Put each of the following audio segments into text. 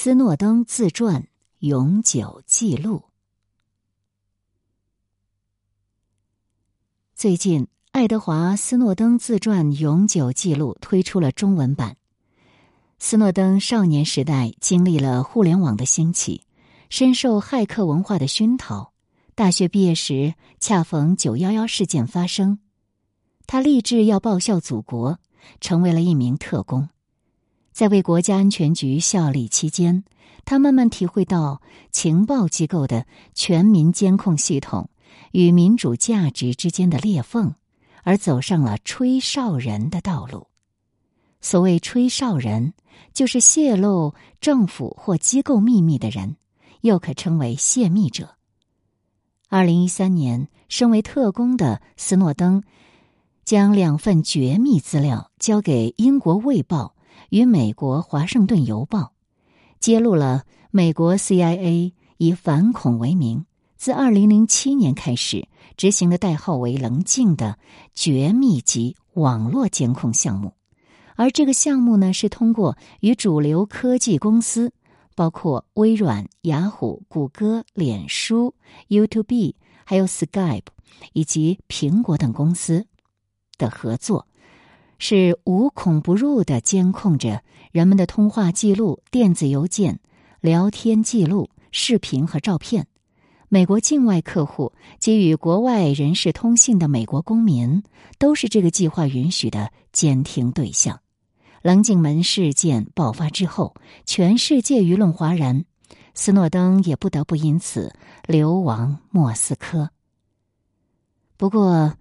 斯诺登自传永久记录。最近，爱德华·斯诺登自传永久记录推出了中文版。斯诺登少年时代经历了互联网的兴起，深受骇客文化的熏陶。大学毕业时，恰逢九幺幺事件发生，他立志要报效祖国，成为了一名特工。在为国家安全局效力期间，他慢慢体会到情报机构的全民监控系统与民主价值之间的裂缝，而走上了吹哨人的道路。所谓吹哨人，就是泄露政府或机构秘密的人，又可称为泄密者。二零一三年，身为特工的斯诺登，将两份绝密资料交给英国《卫报》。与美国《华盛顿邮报》揭露了美国 CIA 以反恐为名，自二零零七年开始执行的代号为“棱镜”的绝密级网络监控项目。而这个项目呢，是通过与主流科技公司，包括微软、雅虎、谷歌、脸书、YouTube，还有 Skype 以及苹果等公司的合作。是无孔不入的监控着人们的通话记录、电子邮件、聊天记录、视频和照片。美国境外客户及与国外人士通信的美国公民，都是这个计划允许的监听对象。棱镜门事件爆发之后，全世界舆论哗然，斯诺登也不得不因此流亡莫斯科。不过，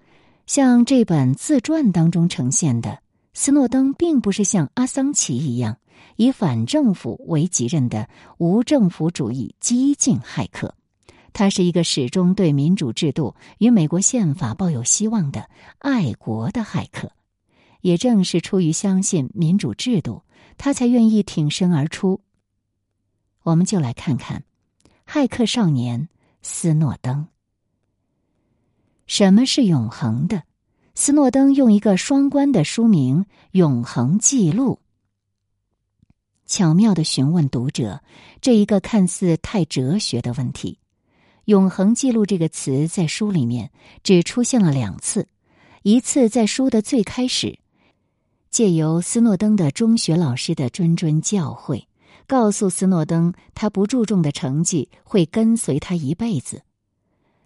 像这本自传当中呈现的，斯诺登并不是像阿桑奇一样以反政府为己任的无政府主义激进骇客，他是一个始终对民主制度与美国宪法抱有希望的爱国的骇客。也正是出于相信民主制度，他才愿意挺身而出。我们就来看看骇客少年斯诺登。什么是永恒的？斯诺登用一个双关的书名“永恒记录”，巧妙的询问读者这一个看似太哲学的问题。“永恒记录”这个词在书里面只出现了两次，一次在书的最开始，借由斯诺登的中学老师的谆谆教诲，告诉斯诺登他不注重的成绩会跟随他一辈子；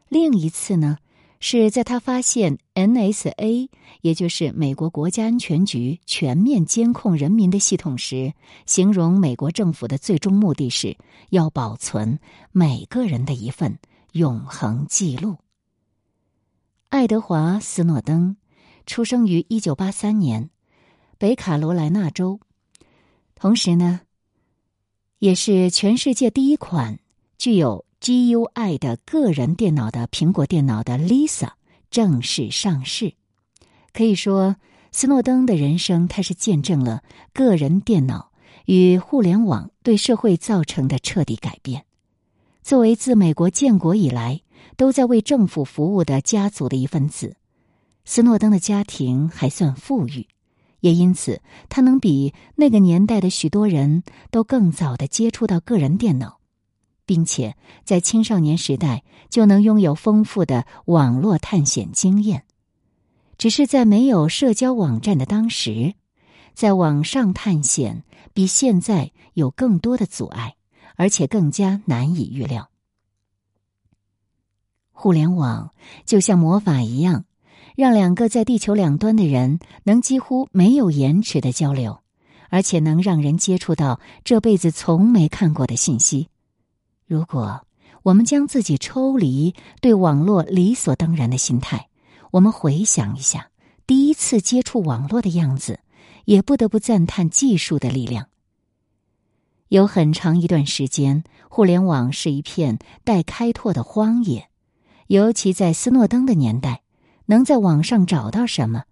另一次呢？是在他发现 NSA，也就是美国国家安全局全面监控人民的系统时，形容美国政府的最终目的是要保存每个人的一份永恒记录。爱德华·斯诺登出生于一九八三年，北卡罗来纳州，同时呢，也是全世界第一款具有。GUI 的个人电脑的苹果电脑的 Lisa 正式上市，可以说，斯诺登的人生，他是见证了个人电脑与互联网对社会造成的彻底改变。作为自美国建国以来都在为政府服务的家族的一份子，斯诺登的家庭还算富裕，也因此他能比那个年代的许多人都更早的接触到个人电脑。并且在青少年时代就能拥有丰富的网络探险经验，只是在没有社交网站的当时，在网上探险比现在有更多的阻碍，而且更加难以预料。互联网就像魔法一样，让两个在地球两端的人能几乎没有延迟的交流，而且能让人接触到这辈子从没看过的信息。如果我们将自己抽离对网络理所当然的心态，我们回想一下第一次接触网络的样子，也不得不赞叹技术的力量。有很长一段时间，互联网是一片待开拓的荒野，尤其在斯诺登的年代，能在网上找到什么，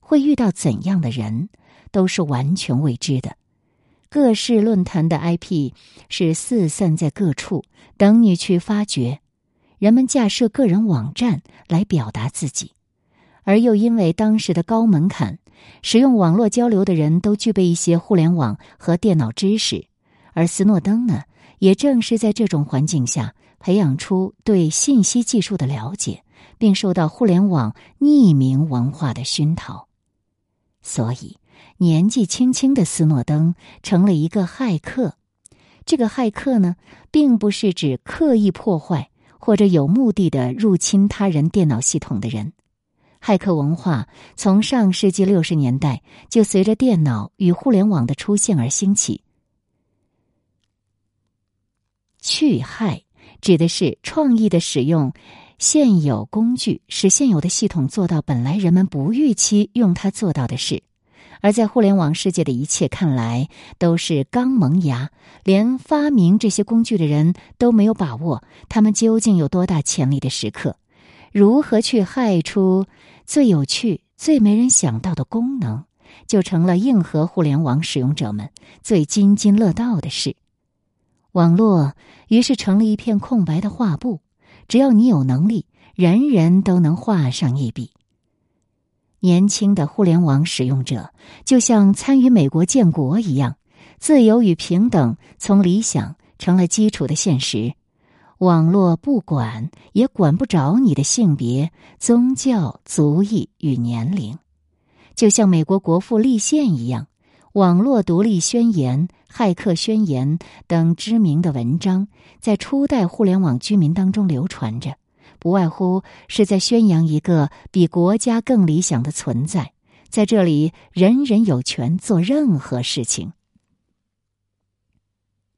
会遇到怎样的人，都是完全未知的。各式论坛的 IP 是四散在各处，等你去发掘。人们架设个人网站来表达自己，而又因为当时的高门槛，使用网络交流的人都具备一些互联网和电脑知识，而斯诺登呢，也正是在这种环境下培养出对信息技术的了解，并受到互联网匿名文化的熏陶，所以年纪轻轻的斯诺登成了一个骇客。这个骇客呢，并不是指刻意破坏或者有目的的入侵他人电脑系统的人。骇客文化从上世纪六十年代就随着电脑与互联网的出现而兴起。去害指的是创意的使用现有工具，使现有的系统做到本来人们不预期用它做到的事。而在互联网世界的一切看来都是刚萌芽，连发明这些工具的人都没有把握，他们究竟有多大潜力的时刻，如何去害出最有趣、最没人想到的功能，就成了硬核互联网使用者们最津津乐道的事。网络于是成了一片空白的画布，只要你有能力，人人都能画上一笔。年轻的互联网使用者就像参与美国建国一样，自由与平等从理想成了基础的现实。网络不管也管不着你的性别、宗教、族裔与年龄，就像美国国父立宪一样，《网络独立宣言》《骇客宣言》等知名的文章在初代互联网居民当中流传着。不外乎是在宣扬一个比国家更理想的存在，在这里，人人有权做任何事情。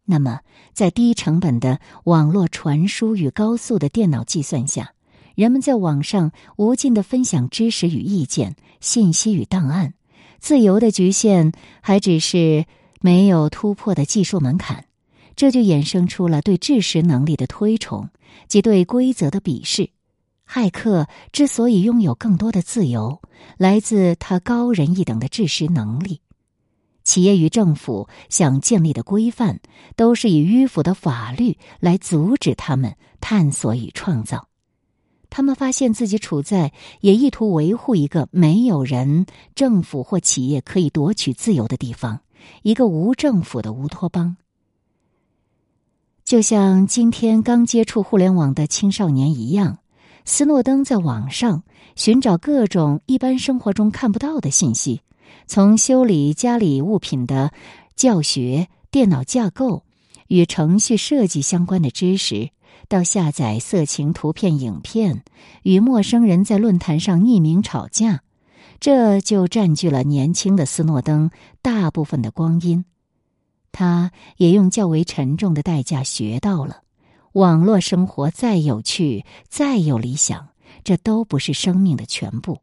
那么，在低成本的网络传输与高速的电脑计算下，人们在网上无尽的分享知识与意见、信息与档案，自由的局限还只是没有突破的技术门槛，这就衍生出了对知识能力的推崇。及对规则的鄙视，骇客之所以拥有更多的自由，来自他高人一等的知识能力。企业与政府想建立的规范，都是以迂腐的法律来阻止他们探索与创造。他们发现自己处在也意图维护一个没有人、政府或企业可以夺取自由的地方，一个无政府的乌托邦。就像今天刚接触互联网的青少年一样，斯诺登在网上寻找各种一般生活中看不到的信息，从修理家里物品的教学、电脑架构与程序设计相关的知识，到下载色情图片、影片，与陌生人在论坛上匿名吵架，这就占据了年轻的斯诺登大部分的光阴。他也用较为沉重的代价学到了：网络生活再有趣、再有理想，这都不是生命的全部。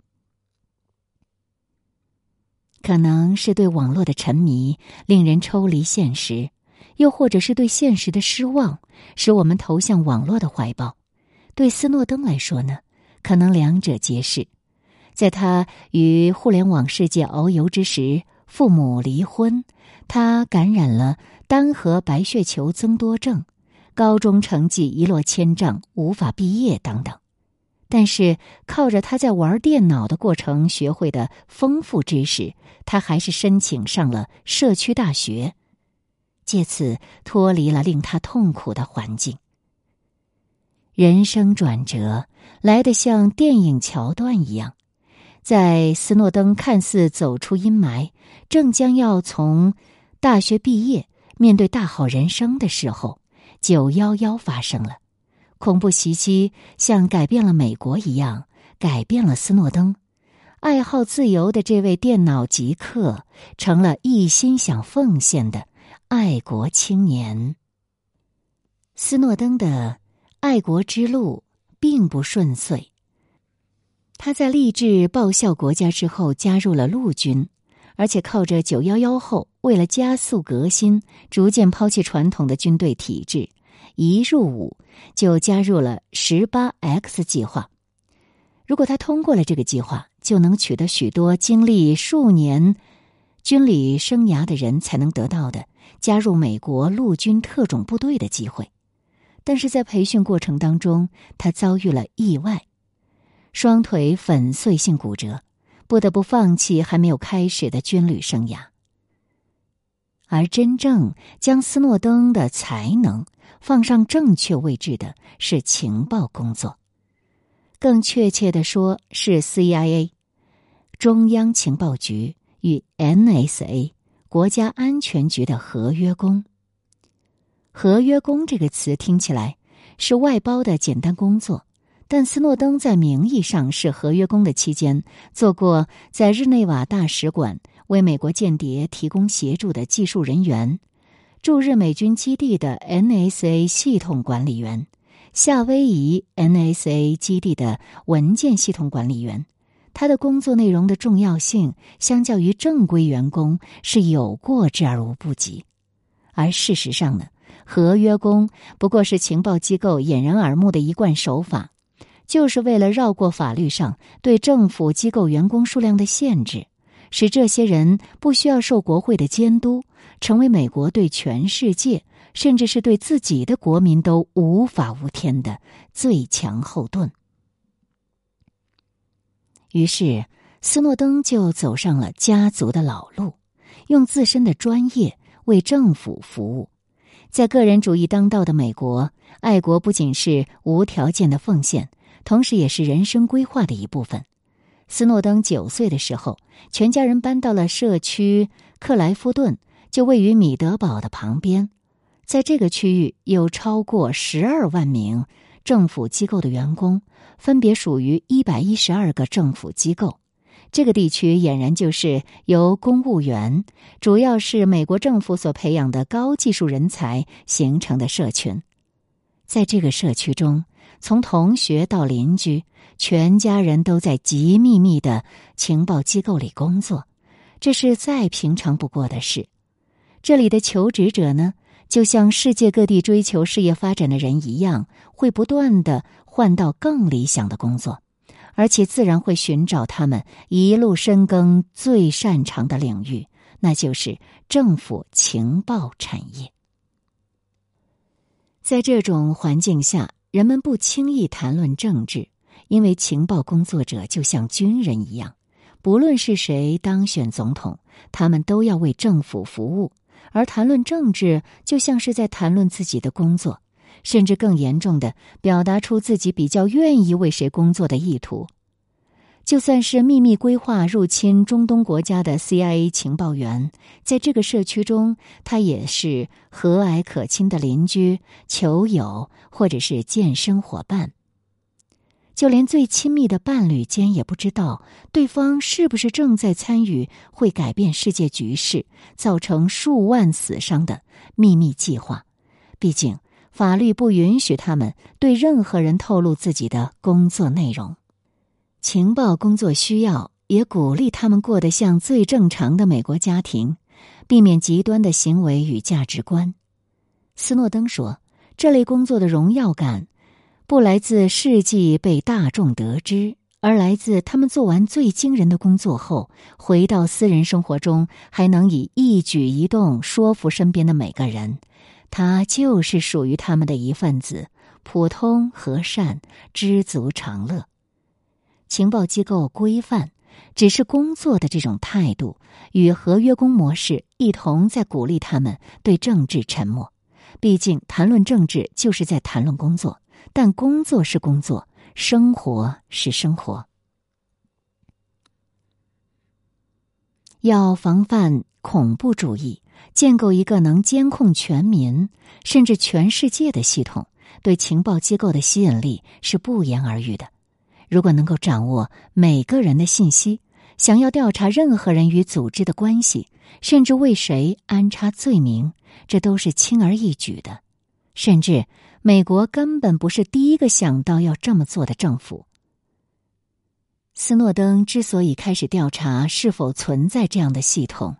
可能是对网络的沉迷令人抽离现实，又或者是对现实的失望使我们投向网络的怀抱。对斯诺登来说呢，可能两者皆是。在他与互联网世界遨游之时。父母离婚，他感染了单核白血球增多症，高中成绩一落千丈，无法毕业等等。但是靠着他在玩电脑的过程学会的丰富知识，他还是申请上了社区大学，借此脱离了令他痛苦的环境。人生转折来得像电影桥段一样。在斯诺登看似走出阴霾，正将要从大学毕业，面对大好人生的时候，九幺幺发生了，恐怖袭击像改变了美国一样，改变了斯诺登。爱好自由的这位电脑极客，成了一心想奉献的爱国青年。斯诺登的爱国之路并不顺遂。他在立志报效国家之后，加入了陆军，而且靠着九幺幺后，为了加速革新，逐渐抛弃传统的军队体制，一入伍就加入了十八 X 计划。如果他通过了这个计划，就能取得许多经历数年军旅生涯的人才能得到的加入美国陆军特种部队的机会。但是在培训过程当中，他遭遇了意外。双腿粉碎性骨折，不得不放弃还没有开始的军旅生涯。而真正将斯诺登的才能放上正确位置的是情报工作，更确切的说是 CIA 中央情报局与 NSA 国家安全局的合约工。合约工这个词听起来是外包的简单工作，但斯诺登在名义上是合约工的期间，做过在日内瓦大使馆。为美国间谍提供协助的技术人员，驻日美军基地的 NSA 系统管理员，夏威夷 NSA 基地的文件系统管理员，他的工作内容的重要性相较于正规员工是有过之而无不及。而事实上呢，合约工不过是情报机构掩人耳目的一贯手法，就是为了绕过法律上对政府机构员工数量的限制。使这些人不需要受国会的监督，成为美国对全世界，甚至是对自己的国民都无法无天的最强后盾。于是，斯诺登就走上了家族的老路，用自身的专业为政府服务。在个人主义当道的美国，爱国不仅是无条件的奉献，同时也是人生规划的一部分。斯诺登九岁的时候，全家人搬到了社区克莱夫顿，就位于米德堡的旁边。在这个区域，有超过十二万名政府机构的员工，分别属于一百一十二个政府机构。这个地区俨然就是由公务员，主要是美国政府所培养的高技术人才形成的社群。在这个社区中，从同学到邻居。全家人都在极秘密的情报机构里工作，这是再平常不过的事。这里的求职者呢，就像世界各地追求事业发展的人一样，会不断的换到更理想的工作，而且自然会寻找他们一路深耕最擅长的领域，那就是政府情报产业。在这种环境下，人们不轻易谈论政治。因为情报工作者就像军人一样，不论是谁当选总统，他们都要为政府服务。而谈论政治，就像是在谈论自己的工作，甚至更严重的表达出自己比较愿意为谁工作的意图。就算是秘密规划入侵中东国家的 CIA 情报员，在这个社区中，他也是和蔼可亲的邻居、球友，或者是健身伙伴。就连最亲密的伴侣间也不知道对方是不是正在参与会改变世界局势、造成数万死伤的秘密计划。毕竟，法律不允许他们对任何人透露自己的工作内容。情报工作需要，也鼓励他们过得像最正常的美国家庭，避免极端的行为与价值观。斯诺登说：“这类工作的荣耀感。”不来自事迹被大众得知，而来自他们做完最惊人的工作后，回到私人生活中还能以一举一动说服身边的每个人，他就是属于他们的一份子，普通和善，知足常乐。情报机构规范只是工作的这种态度，与合约工模式一同在鼓励他们对政治沉默。毕竟，谈论政治就是在谈论工作。但工作是工作，生活是生活。要防范恐怖主义，建构一个能监控全民甚至全世界的系统，对情报机构的吸引力是不言而喻的。如果能够掌握每个人的信息，想要调查任何人与组织的关系，甚至为谁安插罪名，这都是轻而易举的，甚至。美国根本不是第一个想到要这么做的政府。斯诺登之所以开始调查是否存在这样的系统，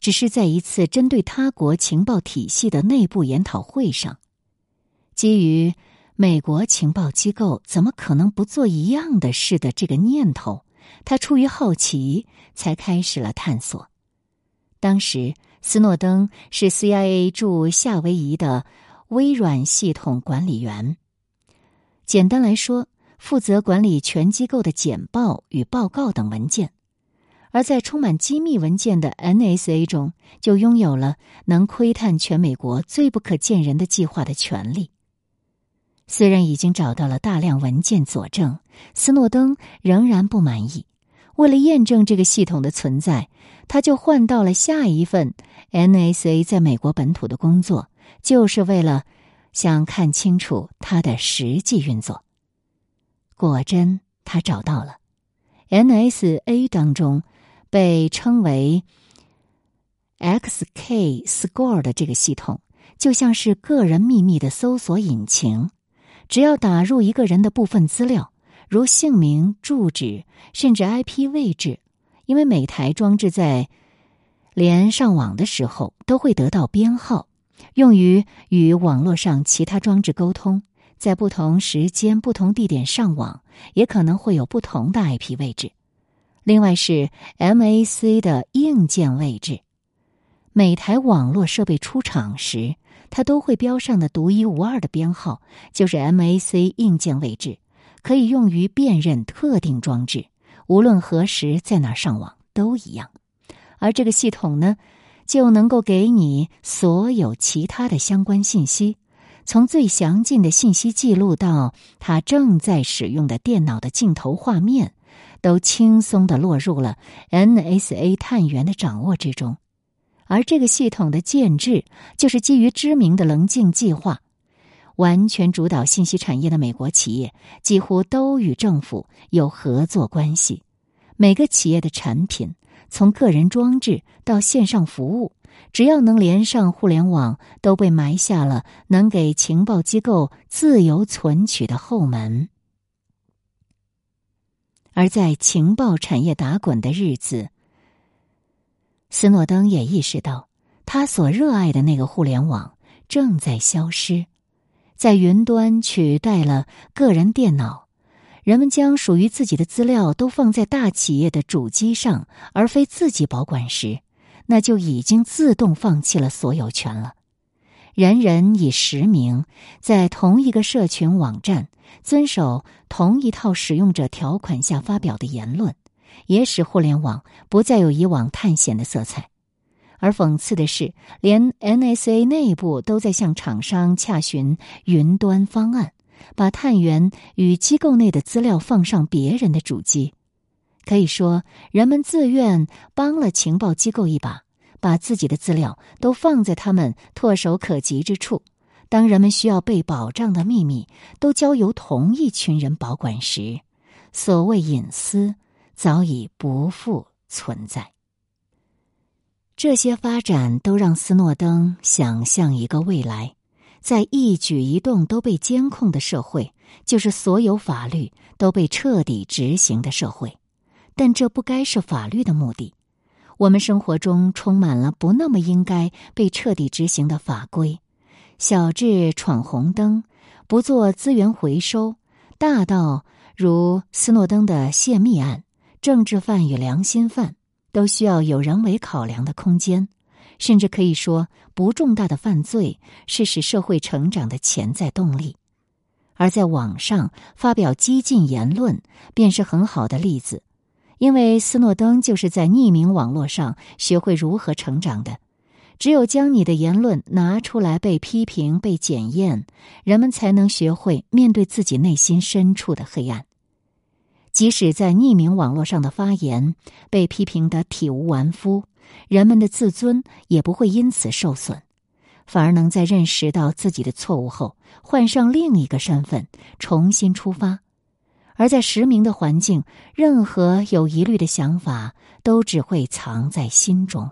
只是在一次针对他国情报体系的内部研讨会上，基于美国情报机构怎么可能不做一样的事的这个念头，他出于好奇才开始了探索。当时，斯诺登是 CIA 驻夏威夷的。微软系统管理员，简单来说，负责管理全机构的简报与报告等文件。而在充满机密文件的 NSA 中，就拥有了能窥探全美国最不可见人的计划的权利。虽然已经找到了大量文件佐证，斯诺登仍然不满意。为了验证这个系统的存在，他就换到了下一份 NSA 在美国本土的工作，就是为了想看清楚它的实际运作。果真，他找到了 NSA 当中。被称为 XK Score 的这个系统，就像是个人秘密的搜索引擎。只要打入一个人的部分资料，如姓名、住址，甚至 IP 位置，因为每台装置在连上网的时候都会得到编号，用于与网络上其他装置沟通。在不同时间、不同地点上网，也可能会有不同的 IP 位置。另外是 MAC 的硬件位置，每台网络设备出厂时，它都会标上的独一无二的编号，就是 MAC 硬件位置，可以用于辨认特定装置，无论何时在哪上网都一样。而这个系统呢，就能够给你所有其他的相关信息，从最详尽的信息记录到它正在使用的电脑的镜头画面。都轻松的落入了 NSA 探员的掌握之中，而这个系统的建制就是基于知名的棱镜计划。完全主导信息产业的美国企业几乎都与政府有合作关系。每个企业的产品，从个人装置到线上服务，只要能连上互联网，都被埋下了能给情报机构自由存取的后门。而在情报产业打滚的日子，斯诺登也意识到，他所热爱的那个互联网正在消失，在云端取代了个人电脑，人们将属于自己的资料都放在大企业的主机上，而非自己保管时，那就已经自动放弃了所有权了。人人以实名，在同一个社群网站。遵守同一套使用者条款下发表的言论，也使互联网不再有以往探险的色彩。而讽刺的是，连 NSA 内部都在向厂商洽询云端方案，把探员与机构内的资料放上别人的主机。可以说，人们自愿帮了情报机构一把，把自己的资料都放在他们唾手可及之处。当人们需要被保障的秘密都交由同一群人保管时，所谓隐私早已不复存在。这些发展都让斯诺登想象一个未来，在一举一动都被监控的社会，就是所有法律都被彻底执行的社会。但这不该是法律的目的。我们生活中充满了不那么应该被彻底执行的法规。小至闯红灯，不做资源回收；大到如斯诺登的泄密案，政治犯与良心犯都需要有人为考量的空间。甚至可以说，不重大的犯罪是使社会成长的潜在动力。而在网上发表激进言论，便是很好的例子，因为斯诺登就是在匿名网络上学会如何成长的。只有将你的言论拿出来被批评、被检验，人们才能学会面对自己内心深处的黑暗。即使在匿名网络上的发言被批评的体无完肤，人们的自尊也不会因此受损，反而能在认识到自己的错误后，换上另一个身份，重新出发。而在实名的环境，任何有疑虑的想法都只会藏在心中。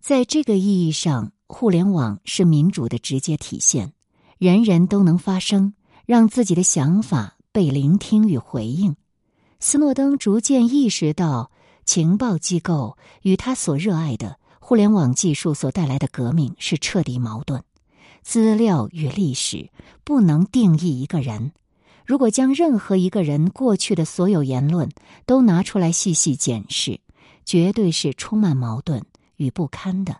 在这个意义上，互联网是民主的直接体现，人人都能发声，让自己的想法被聆听与回应。斯诺登逐渐意识到，情报机构与他所热爱的互联网技术所带来的革命是彻底矛盾。资料与历史不能定义一个人，如果将任何一个人过去的所有言论都拿出来细细检视，绝对是充满矛盾。与不堪的，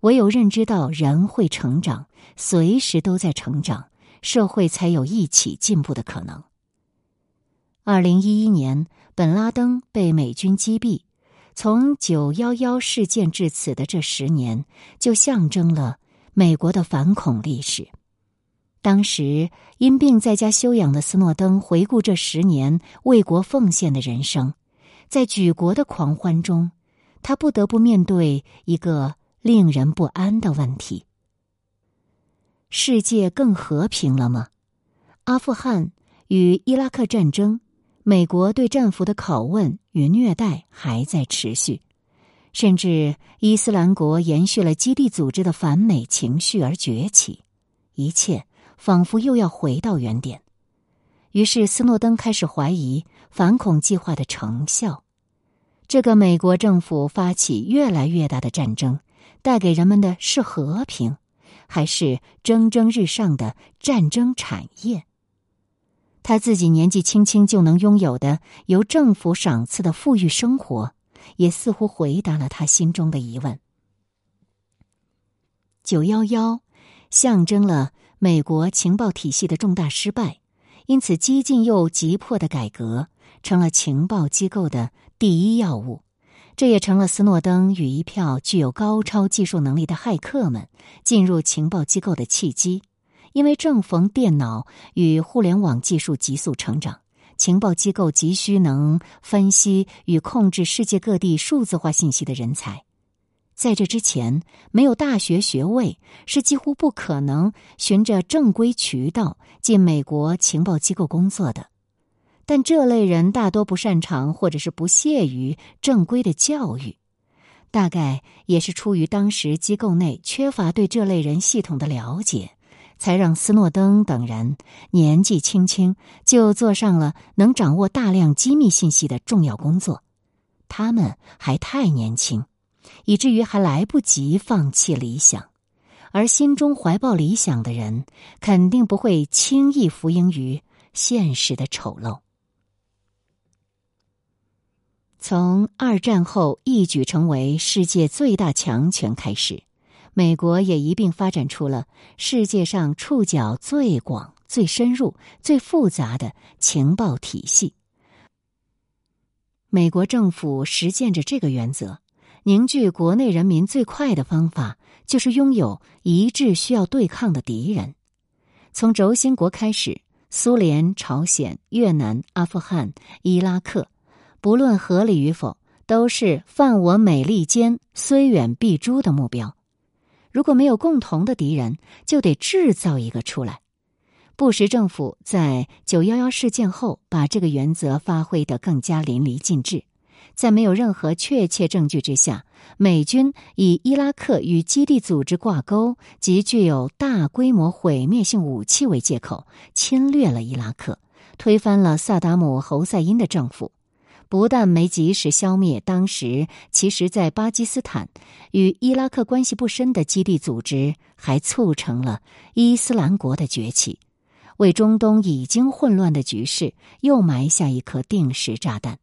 唯有认知到人会成长，随时都在成长，社会才有一起进步的可能。二零一一年，本拉登被美军击毙。从九幺幺事件至此的这十年，就象征了美国的反恐历史。当时因病在家休养的斯诺登回顾这十年为国奉献的人生，在举国的狂欢中，他不得不面对一个令人不安的问题：世界更和平了吗？阿富汗与伊拉克战争，美国对战俘的拷问与虐待还在持续，甚至伊斯兰国延续了基地组织的反美情绪而崛起，一切。仿佛又要回到原点，于是斯诺登开始怀疑反恐计划的成效。这个美国政府发起越来越大的战争，带给人们的是和平，还是蒸蒸日上的战争产业？他自己年纪轻轻就能拥有的由政府赏赐的富裕生活，也似乎回答了他心中的疑问。九幺幺象征了。美国情报体系的重大失败，因此激进又急迫的改革成了情报机构的第一要务。这也成了斯诺登与一票具有高超技术能力的骇客们进入情报机构的契机。因为正逢电脑与互联网技术急速成长，情报机构急需能分析与控制世界各地数字化信息的人才。在这之前，没有大学学位是几乎不可能循着正规渠道进美国情报机构工作的。但这类人大多不擅长或者是不屑于正规的教育，大概也是出于当时机构内缺乏对这类人系统的了解，才让斯诺登等人年纪轻轻就做上了能掌握大量机密信息的重要工作。他们还太年轻。以至于还来不及放弃理想，而心中怀抱理想的人，肯定不会轻易服膺于现实的丑陋。从二战后一举成为世界最大强权开始，美国也一并发展出了世界上触角最广、最深入、最复杂的情报体系。美国政府实践着这个原则。凝聚国内人民最快的方法，就是拥有一致需要对抗的敌人。从轴心国开始，苏联、朝鲜、越南、阿富汗、伊拉克，不论合理与否，都是犯我美利坚虽远必诛的目标。如果没有共同的敌人，就得制造一个出来。布什政府在九幺幺事件后，把这个原则发挥得更加淋漓尽致。在没有任何确切证据之下，美军以伊拉克与基地组织挂钩及具有大规模毁灭性武器为借口，侵略了伊拉克，推翻了萨达姆侯赛因的政府。不但没及时消灭当时其实在巴基斯坦与伊拉克关系不深的基地组织，还促成了伊斯兰国的崛起，为中东已经混乱的局势又埋下一颗定时炸弹。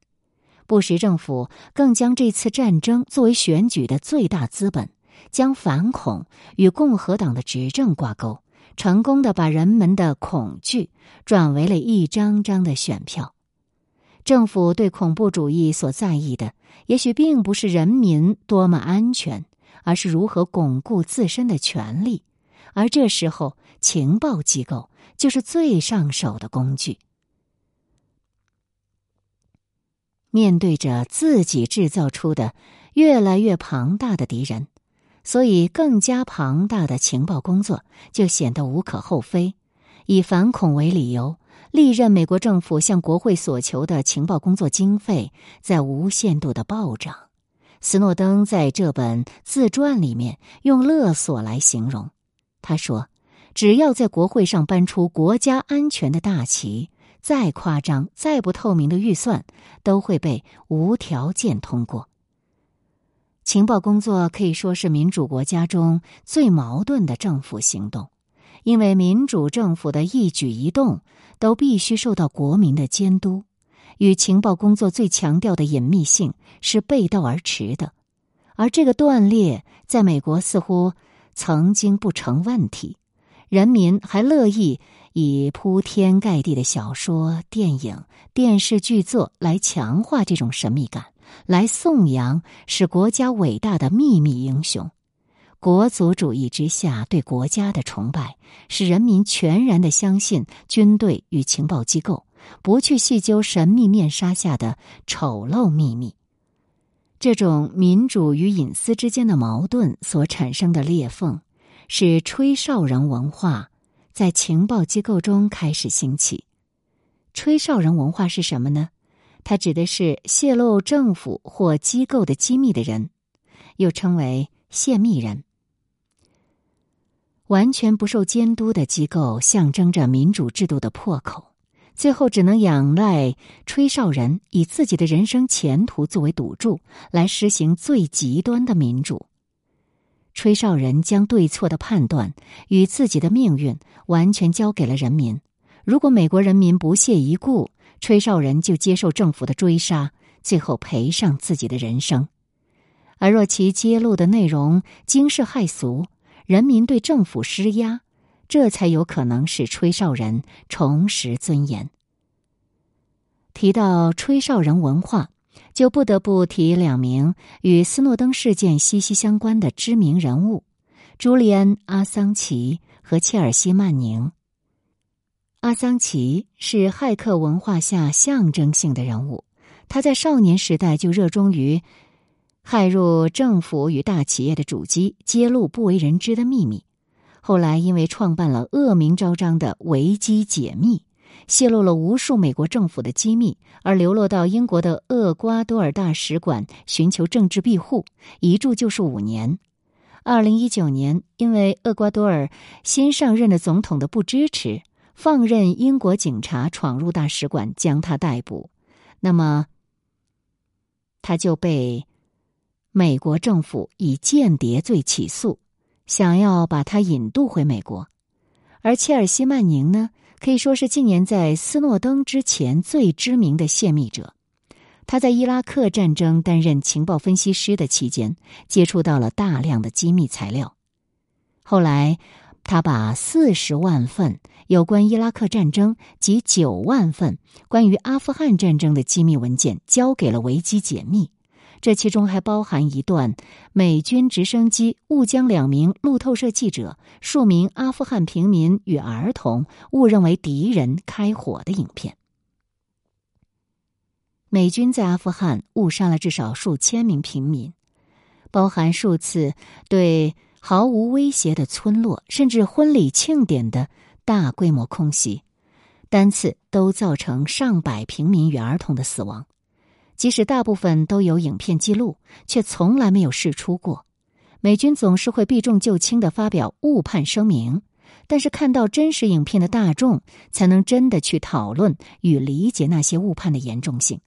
布什政府更将这次战争作为选举的最大资本，将反恐与共和党的执政挂钩，成功的把人们的恐惧转为了一张张的选票。政府对恐怖主义所在意的，也许并不是人民多么安全，而是如何巩固自身的权利。而这时候，情报机构就是最上手的工具。面对着自己制造出的越来越庞大的敌人，所以更加庞大的情报工作就显得无可厚非。以反恐为理由，历任美国政府向国会所求的情报工作经费在无限度的暴涨。斯诺登在这本自传里面用勒索来形容，他说：“只要在国会上搬出国家安全的大旗。”再夸张、再不透明的预算都会被无条件通过。情报工作可以说是民主国家中最矛盾的政府行动，因为民主政府的一举一动都必须受到国民的监督，与情报工作最强调的隐秘性是背道而驰的。而这个断裂在美国似乎曾经不成问题。人民还乐意以铺天盖地的小说、电影、电视剧作来强化这种神秘感，来颂扬使国家伟大的秘密英雄。国族主义之下对国家的崇拜，使人民全然的相信军队与情报机构，不去细究神秘面纱下的丑陋秘密。这种民主与隐私之间的矛盾所产生的裂缝，使吹哨人文化在情报机构中开始兴起。吹哨人文化是什么呢？它指的是泄露政府或机构的机密的人，又称为泄密人。完全不受监督的机构，象征着民主制度的破口。最后只能仰赖吹哨人以自己的人生前途作为赌注，来实行最极端的民主。吹哨人将对错的判断与自己的命运完全交给了人民。如果美国人民不屑一顾，吹哨人就接受政府的追杀，最后赔上自己的人生。而若其揭露的内容惊世骇俗，人民对政府施压。这才有可能使吹哨人重拾尊严。提到吹哨人文化，就不得不提两名与斯诺登事件息息相关的知名人物：朱利安·阿桑奇和切尔西·曼宁。阿桑奇是骇客文化下象征性的人物，他在少年时代就热衷于害入政府与大企业的主机，揭露不为人知的秘密。后来，因为创办了恶名昭彰的维基解密，泄露了无数美国政府的机密，而流落到英国的厄瓜多尔大使馆寻求政治庇护，一住就是五年。二零一九年，因为厄瓜多尔新上任的总统的不支持，放任英国警察闯入大使馆将他逮捕，那么他就被美国政府以间谍罪起诉。想要把他引渡回美国，而切尔西·曼宁呢，可以说是近年在斯诺登之前最知名的泄密者。他在伊拉克战争担任情报分析师的期间，接触到了大量的机密材料。后来，他把四十万份有关伊拉克战争及九万份关于阿富汗战争的机密文件交给了维基解密。这其中还包含一段美军直升机误将两名路透社记者、数名阿富汗平民与儿童误认为敌人开火的影片。美军在阿富汗误杀了至少数千名平民，包含数次对毫无威胁的村落甚至婚礼庆典的大规模空袭，单次都造成上百平民与儿童的死亡。即使大部分都有影片记录，却从来没有释出过。美军总是会避重就轻的发表误判声明，但是看到真实影片的大众，才能真的去讨论与理解那些误判的严重性。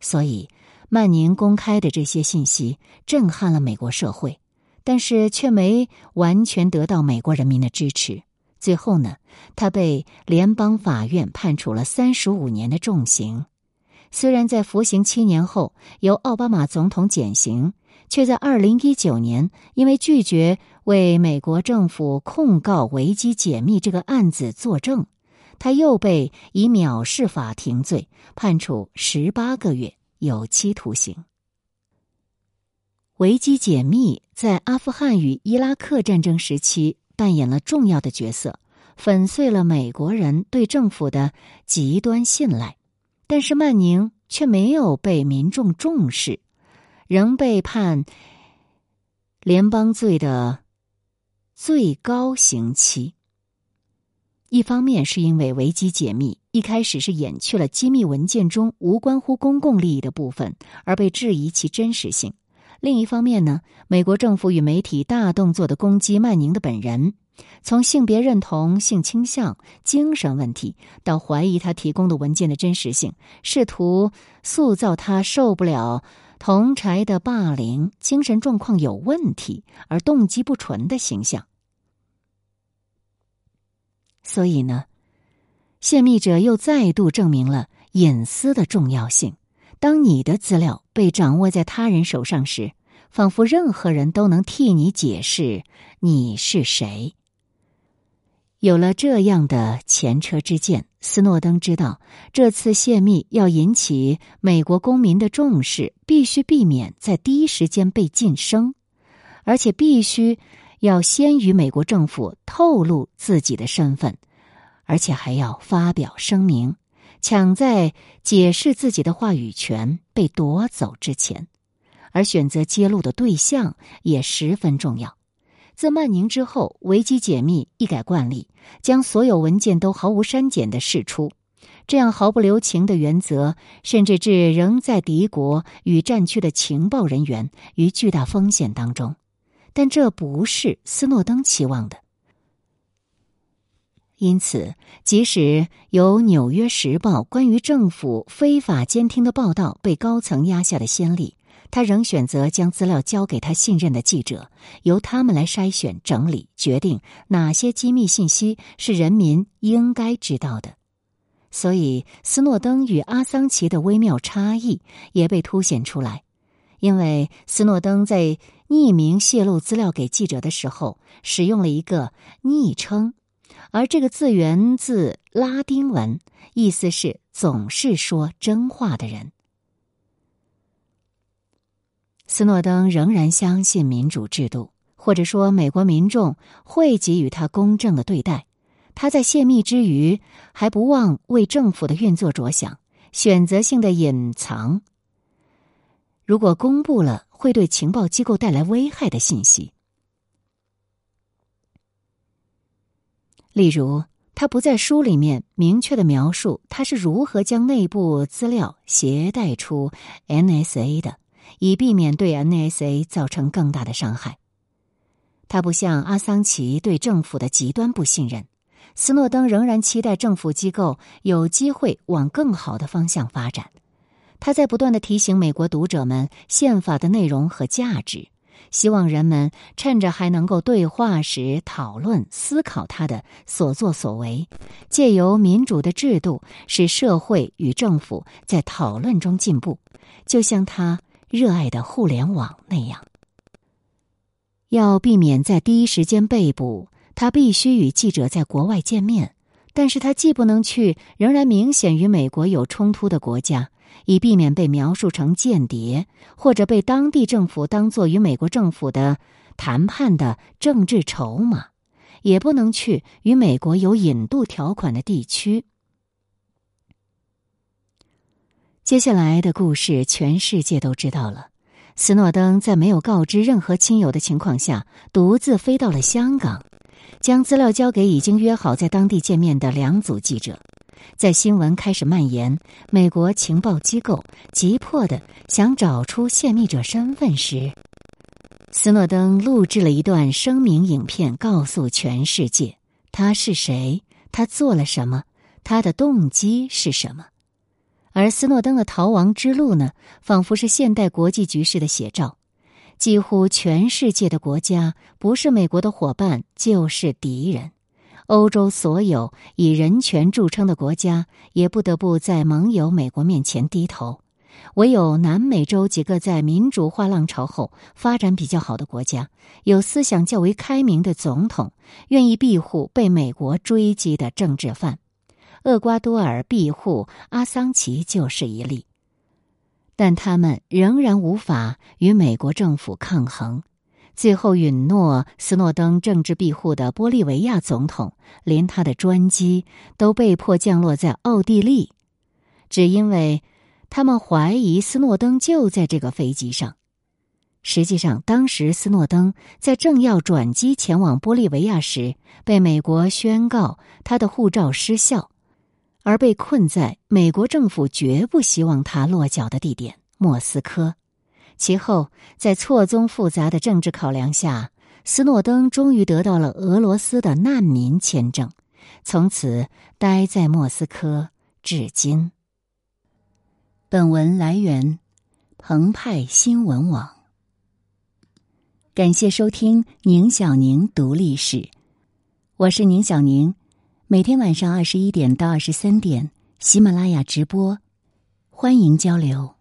所以，曼宁公开的这些信息震撼了美国社会，但是却没完全得到美国人民的支持。最后呢，他被联邦法院判处了三十五年的重刑。虽然在服刑七年后由奥巴马总统减刑，却在二零一九年因为拒绝为美国政府控告维基解密这个案子作证，他又被以藐视法庭罪判处十八个月有期徒刑。维基解密在阿富汗与伊拉克战争时期扮演了重要的角色，粉碎了美国人对政府的极端信赖。但是曼宁却没有被民众重视，仍被判联邦罪的最高刑期。一方面是因为维基解密一开始是掩去了机密文件中无关乎公共利益的部分，而被质疑其真实性；另一方面呢，美国政府与媒体大动作的攻击曼宁的本人。从性别认同、性倾向、精神问题，到怀疑他提供的文件的真实性，试图塑造他受不了同柴的霸凌、精神状况有问题而动机不纯的形象。所以呢，泄密者又再度证明了隐私的重要性。当你的资料被掌握在他人手上时，仿佛任何人都能替你解释你是谁。有了这样的前车之鉴，斯诺登知道这次泄密要引起美国公民的重视，必须避免在第一时间被晋升，而且必须要先于美国政府透露自己的身份，而且还要发表声明，抢在解释自己的话语权被夺走之前，而选择揭露的对象也十分重要。自曼宁之后，维基解密一改惯例，将所有文件都毫无删减的释出。这样毫不留情的原则，甚至置仍在敌国与战区的情报人员于巨大风险当中。但这不是斯诺登期望的。因此，即使有《纽约时报》关于政府非法监听的报道被高层压下的先例。他仍选择将资料交给他信任的记者，由他们来筛选、整理、决定哪些机密信息是人民应该知道的。所以，斯诺登与阿桑奇的微妙差异也被凸显出来。因为斯诺登在匿名泄露资料给记者的时候，使用了一个昵称，而这个字源自拉丁文，意思是“总是说真话的人”。斯诺登仍然相信民主制度，或者说美国民众会给予他公正的对待。他在泄密之余，还不忘为政府的运作着想，选择性的隐藏。如果公布了会对情报机构带来危害的信息，例如他不在书里面明确的描述他是如何将内部资料携带出 NSA 的。以避免对 NSA 造成更大的伤害。他不像阿桑奇对政府的极端不信任，斯诺登仍然期待政府机构有机会往更好的方向发展。他在不断的提醒美国读者们宪法的内容和价值，希望人们趁着还能够对话时讨论、思考他的所作所为，借由民主的制度使社会与政府在讨论中进步，就像他。热爱的互联网那样，要避免在第一时间被捕，他必须与记者在国外见面。但是他既不能去仍然明显与美国有冲突的国家，以避免被描述成间谍，或者被当地政府当作与美国政府的谈判的政治筹码，也不能去与美国有引渡条款的地区。接下来的故事，全世界都知道了。斯诺登在没有告知任何亲友的情况下，独自飞到了香港，将资料交给已经约好在当地见面的两组记者。在新闻开始蔓延，美国情报机构急迫的想找出泄密者身份时，斯诺登录制了一段声明影片，告诉全世界他是谁，他做了什么，他的动机是什么。而斯诺登的逃亡之路呢，仿佛是现代国际局势的写照。几乎全世界的国家，不是美国的伙伴，就是敌人。欧洲所有以人权著称的国家，也不得不在盟友美国面前低头。唯有南美洲几个在民主化浪潮后发展比较好的国家，有思想较为开明的总统，愿意庇护被美国追击的政治犯。厄瓜多尔庇护阿桑奇就是一例，但他们仍然无法与美国政府抗衡。最后允诺斯诺登政治庇护的玻利维亚总统，连他的专机都被迫降落在奥地利，只因为他们怀疑斯诺登就在这个飞机上。实际上，当时斯诺登在正要转机前往玻利维亚时，被美国宣告他的护照失效。而被困在美国政府绝不希望他落脚的地点莫斯科。其后，在错综复杂的政治考量下，斯诺登终于得到了俄罗斯的难民签证，从此待在莫斯科至今。本文来源：澎湃新闻网。感谢收听宁小宁读历史，我是宁小宁。每天晚上二十一点到二十三点，喜马拉雅直播，欢迎交流。